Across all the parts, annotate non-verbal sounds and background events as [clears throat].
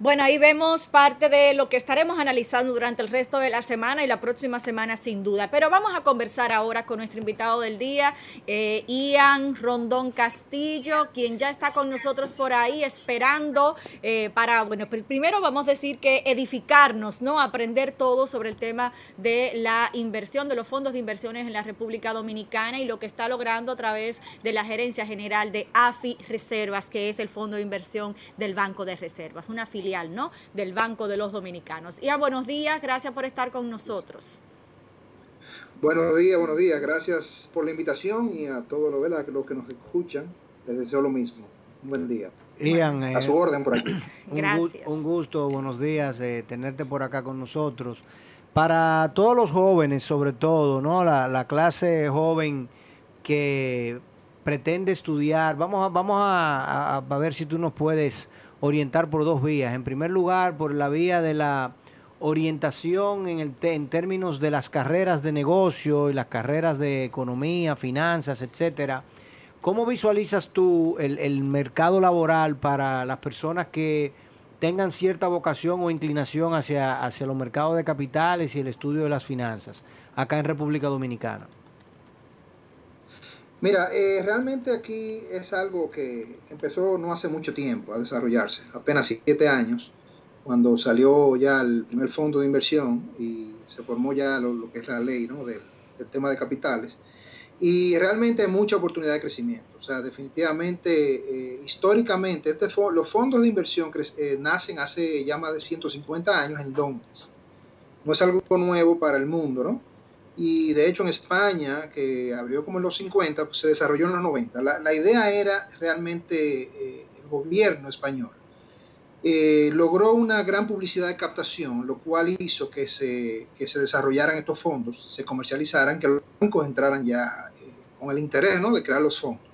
Bueno, ahí vemos parte de lo que estaremos analizando durante el resto de la semana y la próxima semana sin duda. Pero vamos a conversar ahora con nuestro invitado del día, eh, Ian Rondón Castillo, quien ya está con nosotros por ahí esperando eh, para, bueno, primero vamos a decir que edificarnos, ¿no? Aprender todo sobre el tema de la inversión, de los fondos de inversiones en la República Dominicana y lo que está logrando a través de la Gerencia General de AFI Reservas, que es el Fondo de Inversión del Banco de Reservas, una filial ¿no? del Banco de los Dominicanos. Y a buenos días, gracias por estar con nosotros. Buenos días, buenos días, gracias por la invitación y a todos los, que nos escuchan, les deseo lo mismo. Un buen día. Ian, a su orden por aquí. [coughs] un, Gracias. un gusto, buenos días, eh, tenerte por acá con nosotros. Para todos los jóvenes, sobre todo, ¿no? La, clase joven que pretende estudiar, vamos a, vamos a, a, ver si tú nos puedes orientar por dos vías. En primer lugar, por la vía de la orientación en, el en términos de las carreras de negocio y las carreras de economía, finanzas, etcétera. ¿Cómo visualizas tú el, mercado laboral para las personas que tengan cierta vocación o inclinación hacia los mercados de capitales y el estudio de las finanzas acá en República Dominicana? Mira, eh, realmente aquí es algo que empezó no hace mucho tiempo a desarrollarse, apenas siete años, cuando salió ya el primer fondo de inversión y se formó ya lo, que es la ley ¿no? del, tema de capitales. Y realmente hay mucha oportunidad de crecimiento. O sea, definitivamente, eh, históricamente, este los fondos de inversión eh, nacen hace ya más de 150 años en Londres. No es algo nuevo para el mundo, ¿no? Y de hecho en España, que abrió como en los 50, pues se desarrolló en los 90. La, idea era realmente eh, el gobierno español. Eh, logró una gran publicidad de captación, lo cual hizo que se, que se desarrollaran estos fondos, se comercializaran, que los bancos entraran ya eh, con el interés ¿no? de crear los fondos.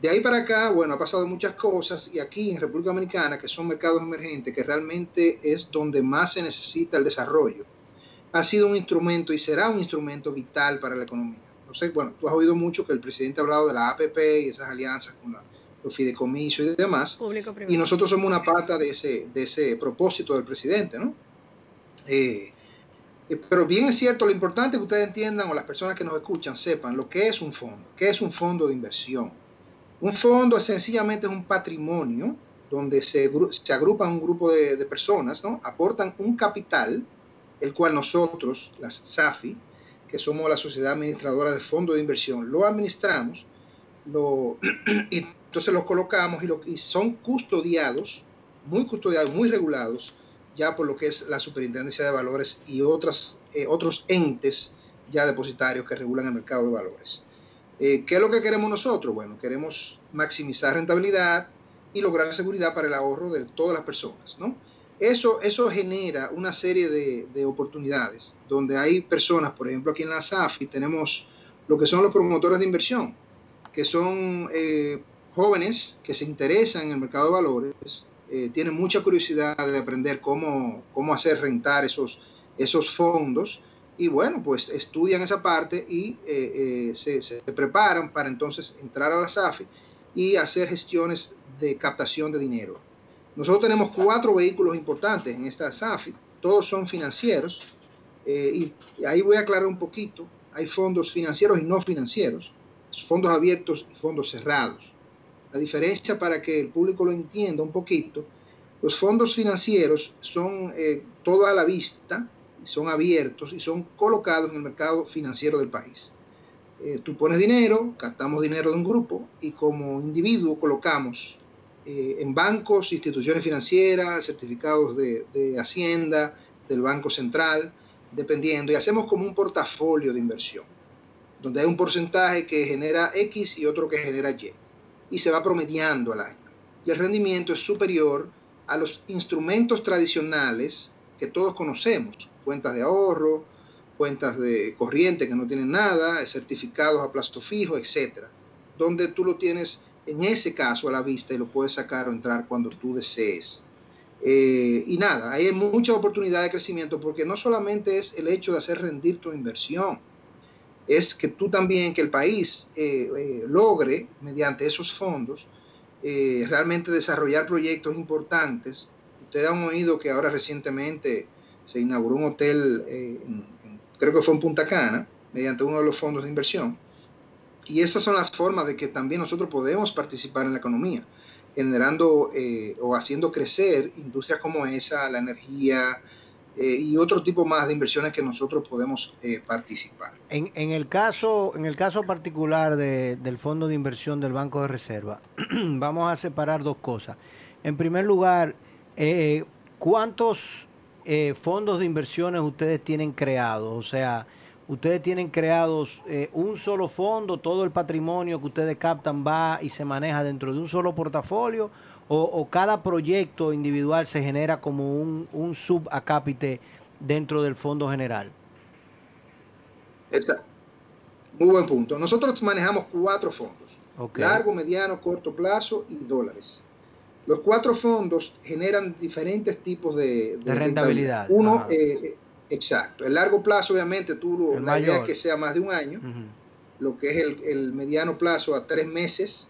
De ahí para acá, bueno, ha pasado muchas cosas y aquí en República Dominicana, que son mercados emergentes, que realmente es donde más se necesita el desarrollo ha sido un instrumento y será un instrumento vital para la economía. No sé, bueno, tú has oído mucho que el presidente ha hablado de la APP y esas alianzas con los fideicomisos y demás. y nosotros somos una pata de ese, de ese propósito del presidente, ¿no? Eh, eh, pero bien es cierto, lo importante es que ustedes entiendan o las personas que nos escuchan sepan lo que es un fondo, qué es un fondo de inversión. Un fondo sencillamente es un patrimonio donde se, se agrupan un grupo de, de personas, ¿no? Aportan un capital el cual nosotros, las SAFI, que somos la sociedad administradora de fondos de inversión, lo administramos, lo, [clears throat] y entonces los colocamos y, lo, y son custodiados, muy custodiados, muy regulados, ya por lo que es la Superintendencia de Valores y otras, eh, otros entes ya depositarios que regulan el mercado de valores. Eh, ¿Qué es lo que queremos nosotros? Bueno, queremos maximizar rentabilidad y lograr seguridad para el ahorro de todas las personas, ¿no? Eso, eso genera una serie de, oportunidades donde hay personas, por ejemplo aquí en la SAFI tenemos lo que son los promotores de inversión, que son eh, jóvenes que se interesan en el mercado de valores, eh, tienen mucha curiosidad de aprender cómo, cómo hacer rentar esos, esos fondos y bueno, pues estudian esa parte y eh, se, se, preparan para entonces entrar a la SAFI y hacer gestiones de captación de dinero. Nosotros tenemos cuatro vehículos importantes en esta SAFI, todos son financieros, eh, y ahí voy a aclarar un poquito, hay fondos financieros y no financieros, fondos abiertos y fondos cerrados. La diferencia para que el público lo entienda un poquito, los fondos financieros son eh, a la vista, son abiertos y son colocados en el mercado financiero del país. Eh, tú pones dinero, captamos dinero de un grupo y como individuo colocamos eh, en bancos, instituciones financieras, certificados de, Hacienda, del Banco Central, dependiendo, y hacemos como un portafolio de inversión, donde hay un porcentaje que genera X y otro que genera Y. y se va promediando al año. Y el rendimiento es superior a los instrumentos tradicionales que todos conocemos, cuentas de ahorro, cuentas de corriente que no tienen nada, certificados a plazo fijo, etcétera, donde tú lo tienes en ese caso a la vista y lo puedes sacar o entrar cuando tú desees. Eh, y nada, hay mucha oportunidad de crecimiento porque no solamente es el hecho de hacer rendir tu inversión, es que tú también, que el país eh, eh, logre, mediante esos fondos, realmente desarrollar proyectos importantes. Ustedes han oído que ahora recientemente se inauguró un hotel, creo que fue en Punta Cana, mediante uno de los fondos de inversión. Y esas son las formas de que también nosotros podemos participar en la economía generando eh, o haciendo crecer industrias como esa, la energía eh, y otro tipo más de inversiones que nosotros podemos eh, participar. En, en, el caso, en el caso particular de, del Fondo de Inversión del Banco de Reserva, [clears throat] vamos a separar dos cosas. En primer lugar, ¿cuántos fondos de inversiones ustedes tienen creados? O sea, ustedes tienen creados eh, un solo fondo, todo el patrimonio que ustedes captan va y se maneja dentro de un solo portafolio, o, cada proyecto individual se genera como un, un subacápite dentro del fondo general. Está. Muy buen punto. Nosotros manejamos cuatro fondos. Largo, mediano, corto plazo y dólares. Los cuatro fondos generan diferentes tipos de, rentabilidad. Uno, Exacto. El largo plazo, obviamente, tú la idea es que sea más de un año, lo que es el, mediano plazo a tres meses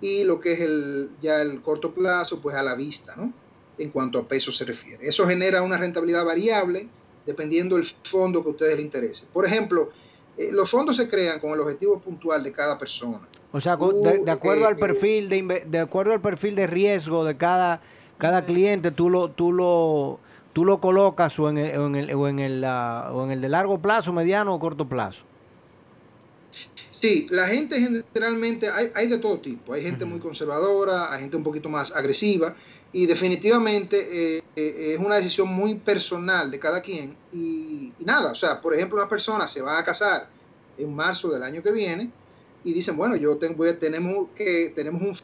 y lo que es el ya el corto plazo, pues a la vista, ¿no? En cuanto a peso se refiere. Eso genera una rentabilidad variable dependiendo del fondo que a ustedes les interese. Por ejemplo, eh, los fondos se crean con el objetivo puntual de cada persona. O sea, de, acuerdo al eh, perfil de, de acuerdo al perfil de riesgo de cada cada cliente, tú lo tú lo tú lo colocas o en el, o en el, o en el, o en el de largo plazo, mediano o corto plazo. Sí, la gente generalmente, hay, hay de todo tipo, hay gente muy conservadora, hay gente un poquito más agresiva y definitivamente eh, eh, es una decisión muy personal de cada quien y, nada, o sea, por ejemplo, una persona se va a casar en marzo del año que viene y dicen, bueno, yo tengo, tenemos, que, tenemos un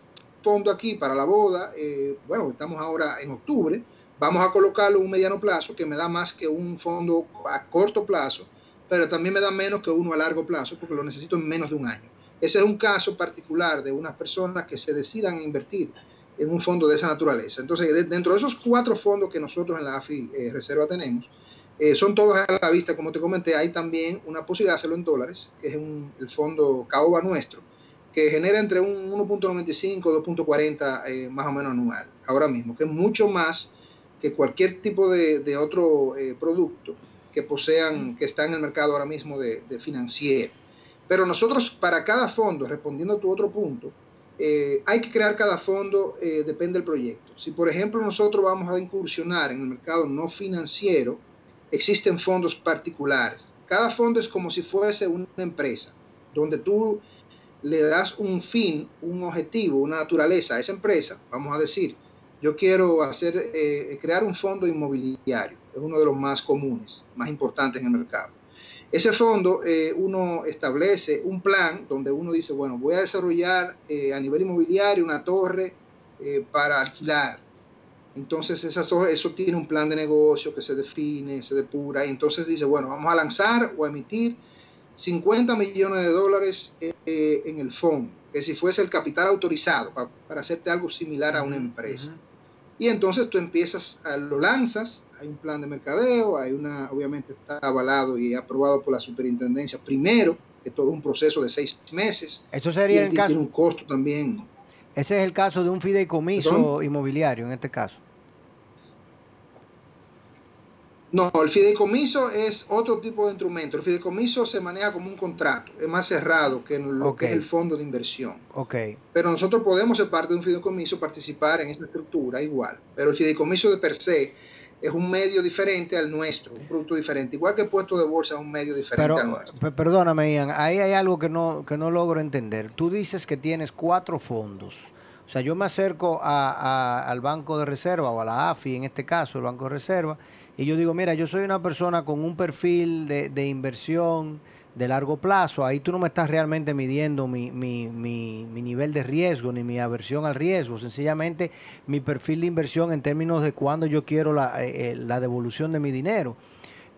fondo aquí para la boda, eh, bueno, estamos ahora en octubre, vamos a colocarlo en un mediano plazo que me da más que un fondo a corto plazo, pero también me da menos que uno a largo plazo porque lo necesito en menos de un año. Ese es un caso particular de unas personas que se decidan invertir en un fondo de esa naturaleza. Entonces, dentro de esos cuatro fondos que nosotros en la AFI eh, Reserva tenemos, eh, son todos a la vista, como te comenté, hay también una posibilidad de hacerlo en dólares, que es el fondo CAOBA nuestro, que genera entre un 1.95 2.40 eh, más o menos anual, ahora mismo, que es mucho más que cualquier tipo de, otro eh, producto que posean, que está en el mercado ahora mismo de, financiero. Pero nosotros para cada fondo, respondiendo a tu otro punto, eh, hay que crear cada fondo, eh, depende del proyecto. Si por ejemplo nosotros vamos a incursionar en el mercado no financiero, existen fondos particulares. Cada fondo es como si fuese una empresa, donde tú le das un fin, un objetivo, una naturaleza a esa empresa, vamos a decir, yo quiero hacer, eh, crear un fondo inmobiliario, es uno de los más comunes, más importantes en el mercado. Ese fondo, eh, uno establece un plan donde uno dice, bueno, voy a desarrollar eh, a nivel inmobiliario una torre para alquilar. Entonces, esa eso tiene un plan de negocio que se define, se depura, y entonces dice, bueno, vamos a lanzar o a emitir 50 millones de dólares en el fondo, que si fuese el capital autorizado para, para hacerte algo similar a una empresa. Y entonces tú empiezas, a, lo lanzas, hay un plan de mercadeo, hay una, obviamente está avalado y aprobado por la superintendencia primero, que todo un proceso de seis meses. Eso sería el caso. Tiene un costo también. Ese es el caso de un fideicomiso inmobiliario en este caso. No, el fideicomiso es otro tipo de instrumento. El fideicomiso se maneja como un contrato, es más cerrado que lo que es el fondo de inversión. Okay. Pero nosotros podemos ser parte de un fideicomiso, participar en esa estructura igual. Pero el fideicomiso de per se es un medio diferente al nuestro, un producto diferente. Igual que el puesto de bolsa es un medio diferente al nuestro. Perdóname, Ian, ahí hay algo que no, que no logro entender. Tú dices que tienes cuatro fondos. O sea, yo me acerco al Banco de Reserva o a la AFI, en este caso, el Banco de Reserva, y yo digo, mira, yo soy una persona con un perfil de, inversión de largo plazo, ahí tú no me estás realmente midiendo mi, mi, mi, mi, nivel de riesgo ni mi aversión al riesgo, sencillamente mi perfil de inversión en términos de cuándo yo quiero la, eh, eh, la devolución de mi dinero.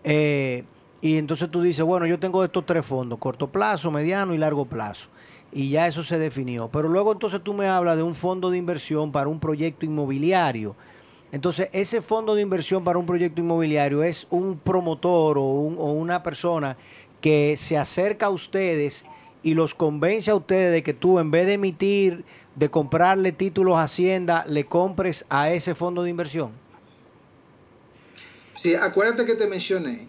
Eh, y entonces tú dices, bueno, yo tengo estos tres fondos, corto plazo, mediano y largo plazo. Y ya eso se definió. Pero luego entonces tú me hablas de un fondo de inversión para un proyecto inmobiliario. Entonces, ese fondo de inversión para un proyecto inmobiliario es un promotor o, un, o una persona que se acerca a ustedes y los convence a ustedes de que tú en vez de emitir, de comprarle títulos a Hacienda, le compres a ese fondo de inversión? Sí, acuérdate que te mencioné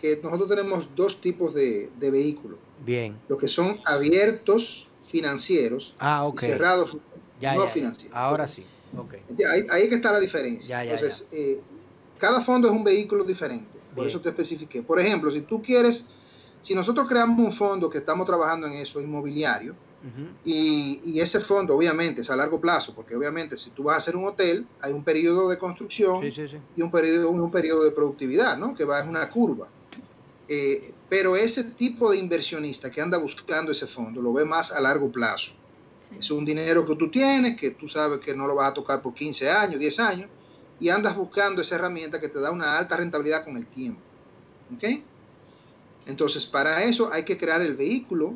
que nosotros tenemos dos tipos de, de vehículos. Bien. Los que son abiertos financieros ah, okay. y cerrados ya, no ya, financieros. Ahora sí. Okay. Ahí, ahí que está la diferencia. Ya, Entonces, eh, cada fondo es un vehículo diferente. Por eso te especifiqué. Por ejemplo, si tú quieres si nosotros creamos un fondo que estamos trabajando en eso, inmobiliario, uh -huh. y, y, ese fondo obviamente es a largo plazo, porque obviamente si tú vas a hacer un hotel, hay un periodo de construcción sí, sí, sí. y un periodo, un periodo de productividad, ¿no? que va en una curva. Eh, pero ese tipo de inversionista que anda buscando ese fondo lo ve más a largo plazo. Es un dinero que tú tienes, que tú sabes que no lo vas a tocar por 15 años, 10 años, y andas buscando esa herramienta que te da una alta rentabilidad con el tiempo. ¿Ok? Entonces, para eso hay que crear el vehículo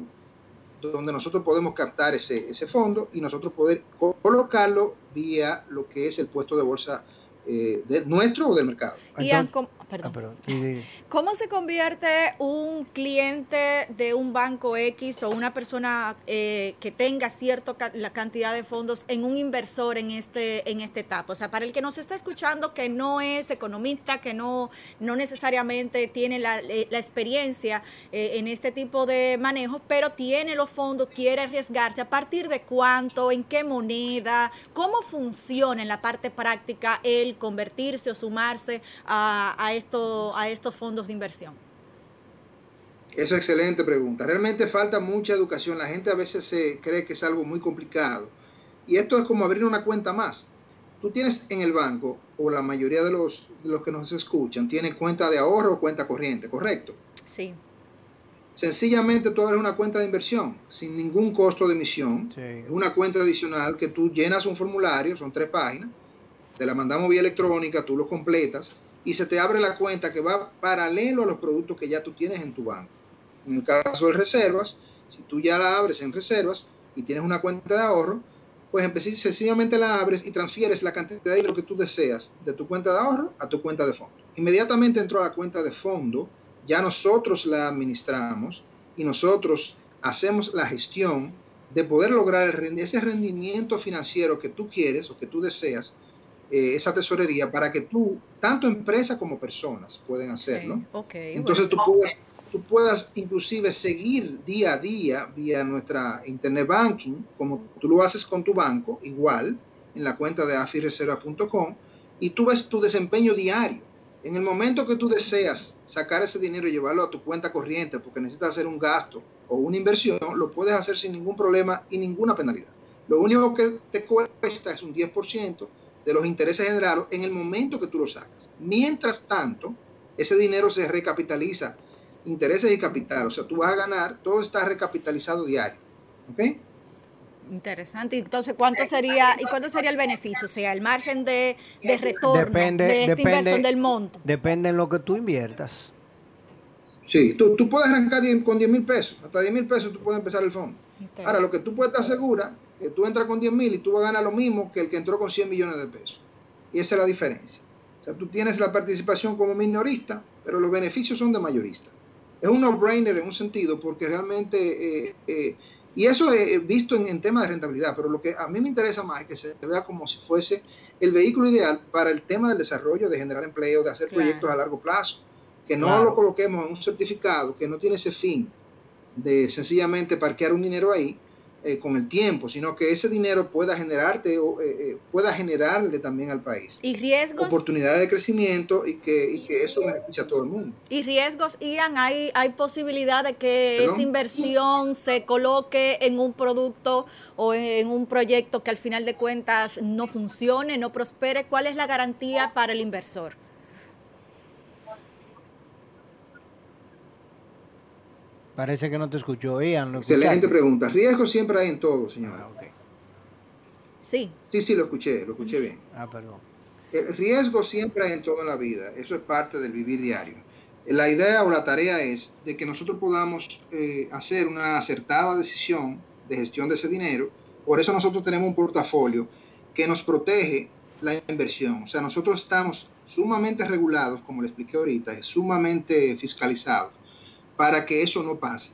donde nosotros podemos captar ese, ese fondo y nosotros poder colocarlo vía lo que es el puesto de bolsa eh, de nuestro o del mercado. Ian, ¿cómo, perdón. Ah, perdón. Sí, sí. ¿Cómo se convierte un cliente de un banco X o una persona eh, que tenga cierta ca la cantidad de fondos en un inversor en este en esta etapa? O sea, para el que nos está escuchando que no es economista, que no, no necesariamente tiene la, eh, la experiencia eh, en este tipo de manejo, pero tiene los fondos, quiere arriesgarse, ¿a partir de cuánto? ¿En qué moneda? ¿Cómo funciona en la parte práctica el convertirse o sumarse a, a esto, a estos fondos de inversión? Esa es excelente pregunta. Realmente falta mucha educación. La gente a veces se cree que es algo muy complicado. Y esto es como abrir una cuenta más. Tú tienes en el banco, o la mayoría de los, de los que nos escuchan, tienen cuenta de ahorro o cuenta corriente, ¿correcto? Sí. Sencillamente tú abres una cuenta de inversión sin ningún costo de emisión. Sí. Es una cuenta adicional que tú llenas un formulario, son tres páginas, te la mandamos vía electrónica, tú lo completas y se te abre la cuenta que va paralelo a los productos que ya tú tienes en tu banco. En el caso de reservas, si tú ya la abres en reservas y tienes una cuenta de ahorro, pues sencillamente la abres y transfieres la cantidad de dinero que tú deseas de tu cuenta de ahorro a tu cuenta de fondo. Inmediatamente entró a la cuenta de fondo, ya nosotros la administramos y nosotros hacemos la gestión de poder lograr el, ese rendimiento financiero que tú quieres o que tú deseas eh, esa tesorería para que tú, tanto empresa como personas, pueden hacerlo. Sí, okay, Entonces bueno. tú, puedas, tú puedas inclusive seguir día a día vía nuestra internet banking, como tú lo haces con tu banco, igual, en la cuenta de afireserva.com, y tú ves tu desempeño diario. En el momento que tú deseas sacar ese dinero y llevarlo a tu cuenta corriente porque necesitas hacer un gasto o una inversión, lo puedes hacer sin ningún problema y ninguna penalidad. Lo único que te cuesta es un 10% de los intereses generados en el momento que tú lo sacas. Mientras tanto, ese dinero se recapitaliza, intereses y capital, o sea, tú vas a ganar, todo está recapitalizado diario. ¿Ok? Interesante. Entonces, ¿cuánto sería y cuánto sería el beneficio? O sea, el margen de, de retorno depende, de esta depende, inversión del monto. Depende en lo que tú inviertas. Sí, tú, tú puedes arrancar con 10 mil pesos. Hasta 10 mil pesos tú puedes empezar el fondo. Ahora, lo que tú puedes estar segura que tú entras con 10 mil y tú vas a ganar lo mismo que el que entró con 100 millones de pesos. Y esa es la diferencia. O sea, tú tienes la participación como minorista, pero los beneficios son de mayorista. Es un no-brainer en un sentido porque realmente, eh, eh, y eso he visto en, en temas de rentabilidad, pero lo que a mí me interesa más es que se vea como si fuese el vehículo ideal para el tema del desarrollo, de generar empleo, de hacer Claro. proyectos a largo plazo. Que no Claro. lo coloquemos en un certificado que no tiene ese fin de sencillamente parquear un dinero ahí, eh, con el tiempo, sino que ese dinero pueda generarte o eh, eh, pueda generarle también al país Y riesgos, oportunidades de crecimiento y que, y que eso beneficia a todo el mundo. y riesgos, Ian, hay, hay posibilidad de que ¿Perdón? esta inversión se coloque en un producto o en un proyecto que al final de cuentas no funcione, no prospere. ¿Cuál es la garantía para el inversor? Parece que no te escuchó, Ian. Excelente pregunta. Riesgo siempre hay en todo, señor. Ah, Sí. Sí, sí, lo escuché, lo escuché bien. Ah, perdón. El riesgo siempre hay en todo en la vida. Eso es parte del vivir diario. La idea o la tarea es de que nosotros podamos eh, hacer una acertada decisión de gestión de ese dinero. Por eso nosotros tenemos un portafolio que nos protege la inversión. O sea, nosotros estamos sumamente regulados, como le expliqué ahorita, sumamente fiscalizados para que eso no pase.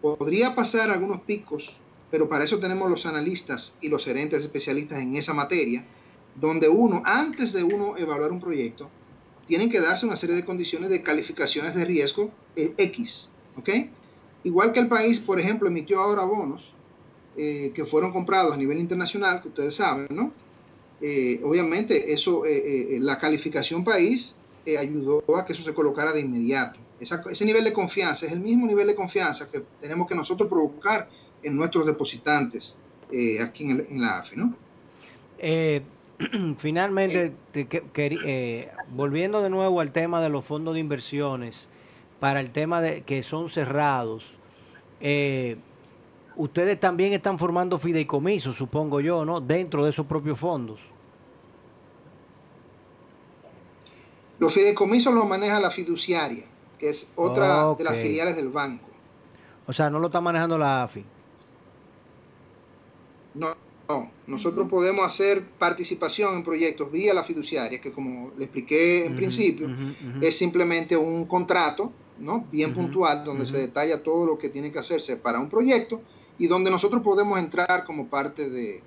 Podría pasar algunos picos, pero para eso tenemos los analistas y los gerentes especialistas en esa materia, donde uno, antes de uno evaluar un proyecto, tienen que darse una serie de condiciones de calificaciones de riesgo eh, X, ¿ok? Igual que el país, por ejemplo, emitió ahora bonos eh, que fueron comprados a nivel internacional, que ustedes saben, ¿no? Eh, obviamente, eso, la calificación país ayudó a que eso se colocara de inmediato. Ese nivel de confianza es el mismo nivel de confianza que tenemos que nosotros provocar en nuestros depositantes aquí en, en, la AFI, ¿no? [clears throat] Finalmente, eh, volviendo de nuevo al tema de los fondos de inversiones, para el tema de que son cerrados, eh, ustedes también están formando fideicomisos, supongo yo, ¿no? Dentro de esos propios fondos. Los fideicomisos los maneja la fiduciaria, que es otra de las filiales del banco. O sea, no lo está manejando la AFI. No, nosotros podemos hacer participación en proyectos vía la fiduciaria, que como le expliqué en principio, es simplemente un contrato, ¿no? Bien puntual, donde se detalla todo lo que tiene que hacerse para un proyecto y donde nosotros podemos entrar como parte de,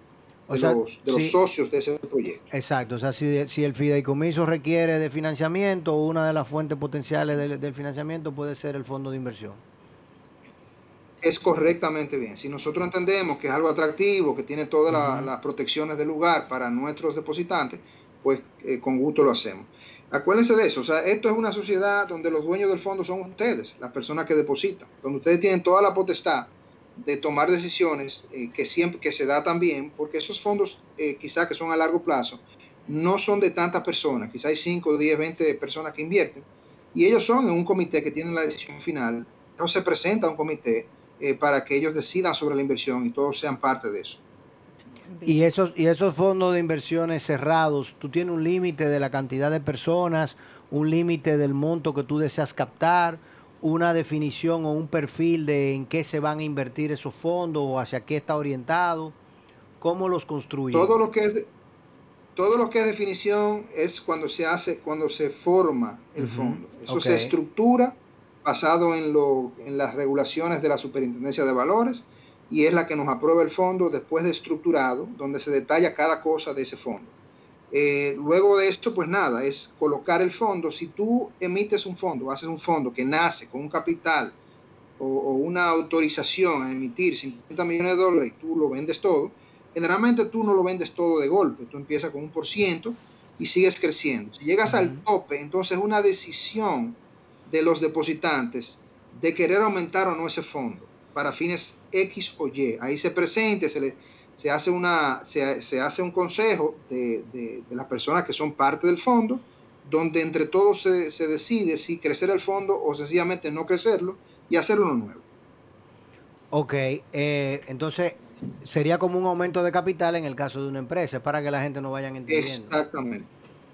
los, socios de ese proyecto. Exacto, o sea, si, si, el fideicomiso requiere de financiamiento, una de las fuentes potenciales del financiamiento puede ser el fondo de inversión es correctamente bien. Si nosotros entendemos que es algo atractivo, que tiene todas las protecciones del lugar para nuestros depositantes, pues eh, con gusto lo hacemos. Acuérdense de eso, o sea, esto es una sociedad donde los dueños del fondo son ustedes, las personas que depositan, donde ustedes tienen toda la potestad de tomar decisiones eh, que siempre que se da también, porque esos fondos eh, quizás que son a largo plazo, no son de tantas personas, quizás hay 5, 10, 20 personas que invierten, y ellos son en un comité que tienen la decisión final, entonces se presenta a un comité eh, para que ellos decidan sobre la inversión y todos sean parte de eso. Y esos, y esos fondos de inversiones cerrados, ¿tú tienes un límite de la cantidad de personas, un límite del monto que tú deseas captar, una definición o un perfil de en qué se van a invertir esos fondos o hacia qué está orientado? ¿Cómo los construyen? Todo lo que es, todo lo que es definición es cuando se hace, cuando se forma el fondo. Eso se estructura basado en, lo, en las regulaciones de la Superintendencia de Valores y es la que nos aprueba el fondo después de estructurado, donde se detalla cada cosa de ese fondo. Eh, luego de esto, pues nada, es colocar el fondo. Si tú emites un fondo, haces un fondo que nace con un capital o, una autorización a emitir 50 millones de dólares y tú lo vendes todo, generalmente tú no lo vendes todo de golpe, tú empiezas con un por ciento y sigues creciendo. Si llegas al tope, entonces una decisión de los depositantes de querer aumentar o no ese fondo para fines X o Y. Ahí se presente, se, le, se, hace, una, se, hace un consejo de, de, las personas que son parte del fondo, donde entre todos se, se, decide si crecer el fondo o sencillamente no crecerlo y hacer uno nuevo. Ok, eh, entonces sería como un aumento de capital en el caso de una empresa, para que la gente no vayan entendiendo. Exactamente.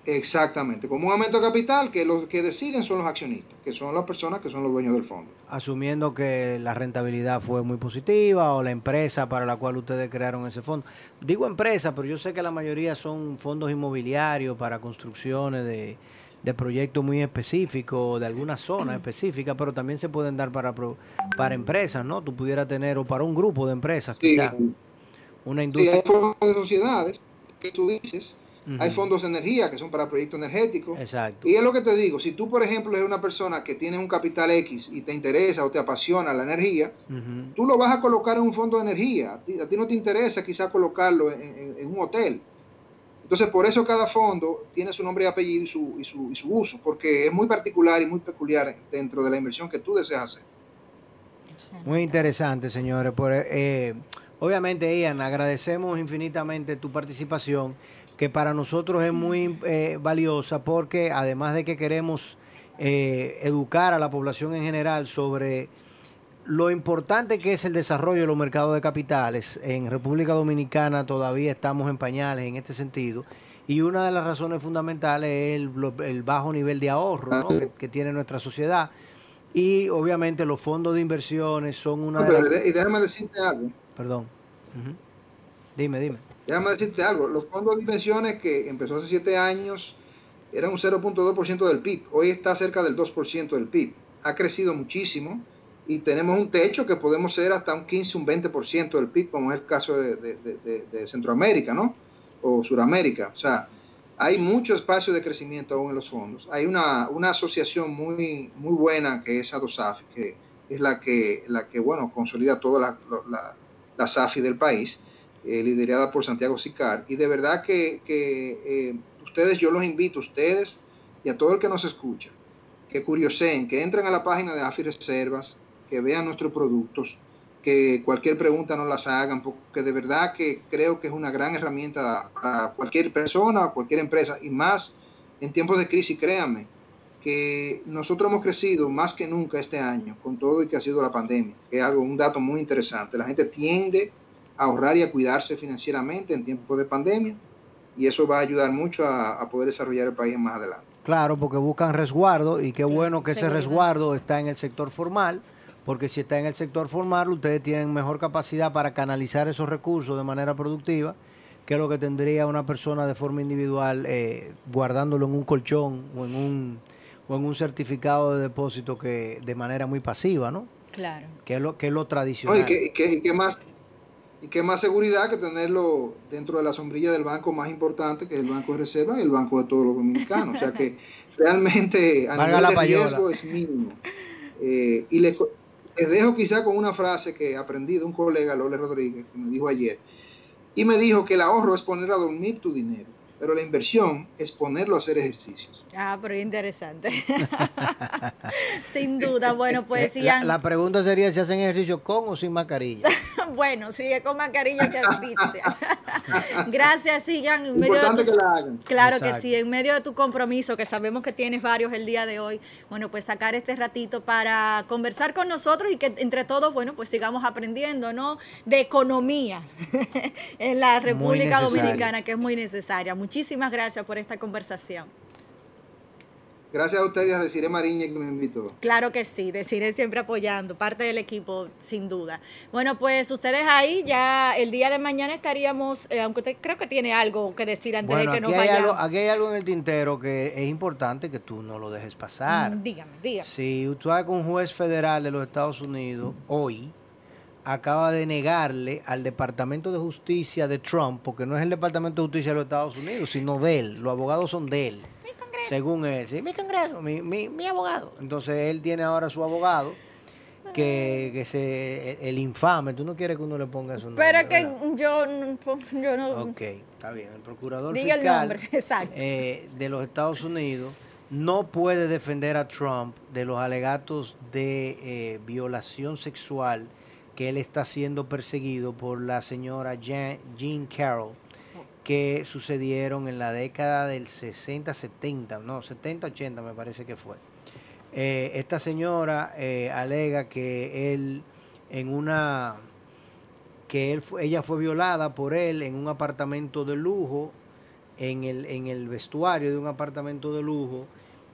Exactamente, como un aumento de capital que los que deciden son los accionistas, que son las personas que son los dueños del fondo. Asumiendo que la rentabilidad fue muy positiva o la empresa para la cual ustedes crearon ese fondo. Digo empresa, pero yo sé que la mayoría son fondos inmobiliarios para construcciones de, proyectos muy específicos, de alguna zona [clears throat] específica, pero también se pueden dar para, para empresas, ¿no? Tú pudieras tener, o para un grupo de empresas, quizás, una industria. Sí, hay fondos de sociedades que tú dices hay fondos de energía que son para proyectos energéticos. Exacto. Y es lo que te digo, si tú, por ejemplo, eres una persona que tiene un capital X y te interesa o te apasiona la energía, tú lo vas a colocar en un fondo de energía. A ti, no te interesa quizás colocarlo en, un hotel. Entonces, por eso cada fondo tiene su nombre y apellido y su, y su, y su uso, porque es muy particular y muy peculiar dentro de la inversión que tú deseas hacer. Muy interesante, señores. Por, eh, obviamente, Ian, agradecemos infinitamente tu participación que para nosotros es muy eh, valiosa porque además de que queremos eh, educar a la población en general sobre lo importante que es el desarrollo de los mercados de capitales, en República Dominicana todavía estamos en pañales en este sentido. Y una de las razones fundamentales es el, bajo nivel de ahorro que, tiene nuestra sociedad. Y obviamente los fondos de inversiones son una de Y déjame decirte algo. Perdón. Dime, dime. Déjame decirte algo. Los fondos de inversiones que empezó hace siete años eran un 0.2% del PIB. Hoy está cerca del 2% del PIB. Ha crecido muchísimo y tenemos un techo que podemos ser hasta un 15, un 20% del PIB, como es el caso de, Centroamérica, ¿no? O Suramérica. O sea, hay mucho espacio de crecimiento aún en los fondos. Hay una, asociación muy, muy buena que es ADOSAFI, que es la que, la que bueno, consolida toda la, la, la SAFI del país, eh, liderada por Santiago Sicar. Y de verdad que, que eh, ustedes, yo los invito, a ustedes y a todo el que nos escucha, que curioseen, que entren a la página de AFI Reservas, que vean nuestros productos, que cualquier pregunta nos las hagan, porque de verdad que creo que es una gran herramienta para cualquier persona, cualquier empresa, y más en tiempos de crisis, créanme, que nosotros hemos crecido más que nunca este año, con todo y que ha sido la pandemia, que es algo, un dato muy interesante. La gente tiende a ahorrar y a cuidarse financieramente en tiempos de pandemia, y eso va a ayudar mucho a, poder desarrollar el país más adelante. Claro, porque buscan resguardo y qué bueno que ese resguardo está en el sector formal, porque si está en el sector formal ustedes tienen mejor capacidad para canalizar esos recursos de manera productiva que lo que tendría una persona de forma individual eh, guardándolo en un colchón o en un, o en un certificado de depósito que de manera muy pasiva, ¿no? Claro. Que es lo, que es lo tradicional. y, que, más, y qué más seguridad que tenerlo dentro de la sombrilla del banco más importante, que es el Banco de Reserva y el Banco de todos los dominicanos. O sea que [laughs] realmente a nivel de riesgo es mínimo. Eh, y les, dejo quizá con una frase que aprendí de un colega, Lole Rodríguez, que me dijo ayer. Y me dijo que el ahorro es poner a dormir tu dinero pero la inversión es ponerlo a hacer ejercicios. Ah, pero interesante. [laughs] sin duda, bueno, pues la, la, pregunta sería si hacen ejercicio con o sin mascarilla. [laughs] bueno, si es con mascarilla se asfixia. [laughs] Gracias, Sigan. En medio de que la hagan. Claro que sí, en medio de tu compromiso, que sabemos que tienes varios el día de hoy, bueno, pues sacar este ratito para conversar con nosotros y que entre todos, bueno, pues sigamos aprendiendo, ¿no? De economía en la República Dominicana, que es muy necesaria. Muchísimas gracias por esta conversación. Gracias a ustedes, a Desiree Mariña que me invitó. Claro que sí, Desiree siempre apoyando, parte del equipo, sin duda. Bueno, pues ustedes ahí ya el día de mañana estaríamos, eh, aunque usted creo que tiene algo que decir antes de que nos vayamos. aquí hay algo en el tintero que es importante que tú no lo dejes pasar. Mm, dígame, dígame. Si usted va con un juez federal de los Estados Unidos hoy, acaba de negarle al Departamento de Justicia de Trump, porque no es el Departamento de Justicia de los Estados Unidos, sino de él. Los abogados son de él. Mi congreso. Según él. Sí, mi congreso, mi, mi, abogado. Entonces él tiene ahora su abogado. Que, que se el infame, tú no quieres que uno le ponga su nombre. Pero que yo, yo no. Ok, está bien. El procurador Diga fiscal el nombre, [laughs] exacto. Eh, de los Estados Unidos no puede defender a Trump de los alegatos de eh, violación sexual que él está siendo perseguido por la señora Jean Carroll, que sucedieron en la década del 60, 70, no, 70, 80 me parece que fue. Eh, esta señora eh, alega que él en una que él ella fue violada por él en un apartamento de lujo, en el, en el vestuario de un apartamento de lujo,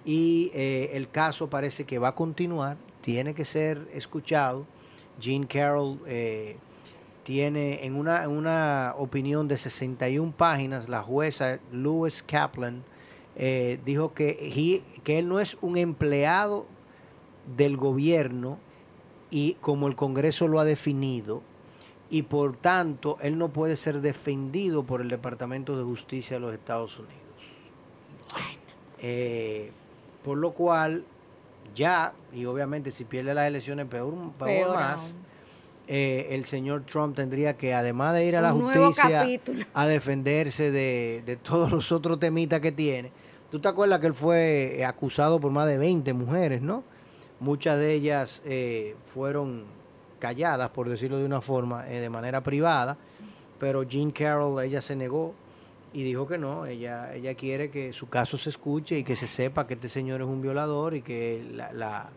y eh, el caso parece que va a continuar, tiene que ser escuchado Jean Carroll eh, tiene en una, una, opinión de 61 páginas, la jueza Lewis Kaplan eh, dijo que, que él no es un empleado del gobierno y como el Congreso lo ha definido, y por tanto él no puede ser defendido por el Departamento de Justicia de los Estados Unidos. Eh, por lo cual ya, y obviamente si pierde las elecciones peor, peor, más, eh, el señor Trump tendría que, además de ir a la justicia a defenderse de, todos los otros temitas que tiene, tú te acuerdas que él fue acusado por más de 20 mujeres, ¿no? Muchas de ellas eh, fueron calladas, por decirlo de una forma, eh, de manera privada, pero Jean Carroll, ella se negó y dijo que no, ella, ella quiere que su caso se escuche y que se sepa que este señor es un violador y que la,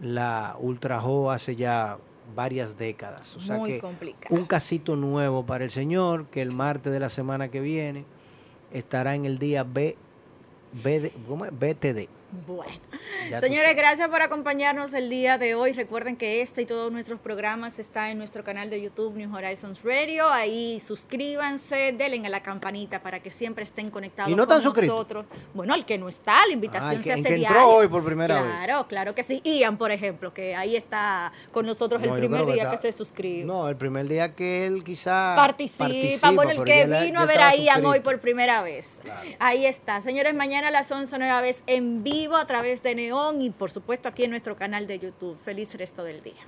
la, ultrajó hace ya varias décadas. O sea Muy que complicado. un casito nuevo para el señor, que el martes de la semana que viene estará en el día B, B de- ¿cómo es? BTD. Bueno, Ya señores, gracias por acompañarnos el día de hoy. Recuerden que este y todos nuestros programas están en nuestro canal de YouTube New Horizons Radio. Ahí suscríbanse, denle a la campanita para que siempre estén conectados ¿Y no con están suscritos? nosotros. Bueno, el que no está, la invitación Ah, el que- se el hace entró diaria. hoy por primera vez. Claro, claro que sí. Ian, por ejemplo, que ahí está con nosotros el No, primer día está- que se suscribe. No, el primer día que él quizá participa, bueno, el que la- vino a ver a Ian hoy por primera vez. Ahí está. Señores, mañana a las 11 nueva vez en vivo a través de Neón y por supuesto aquí en nuestro canal de YouTube. Feliz resto del día.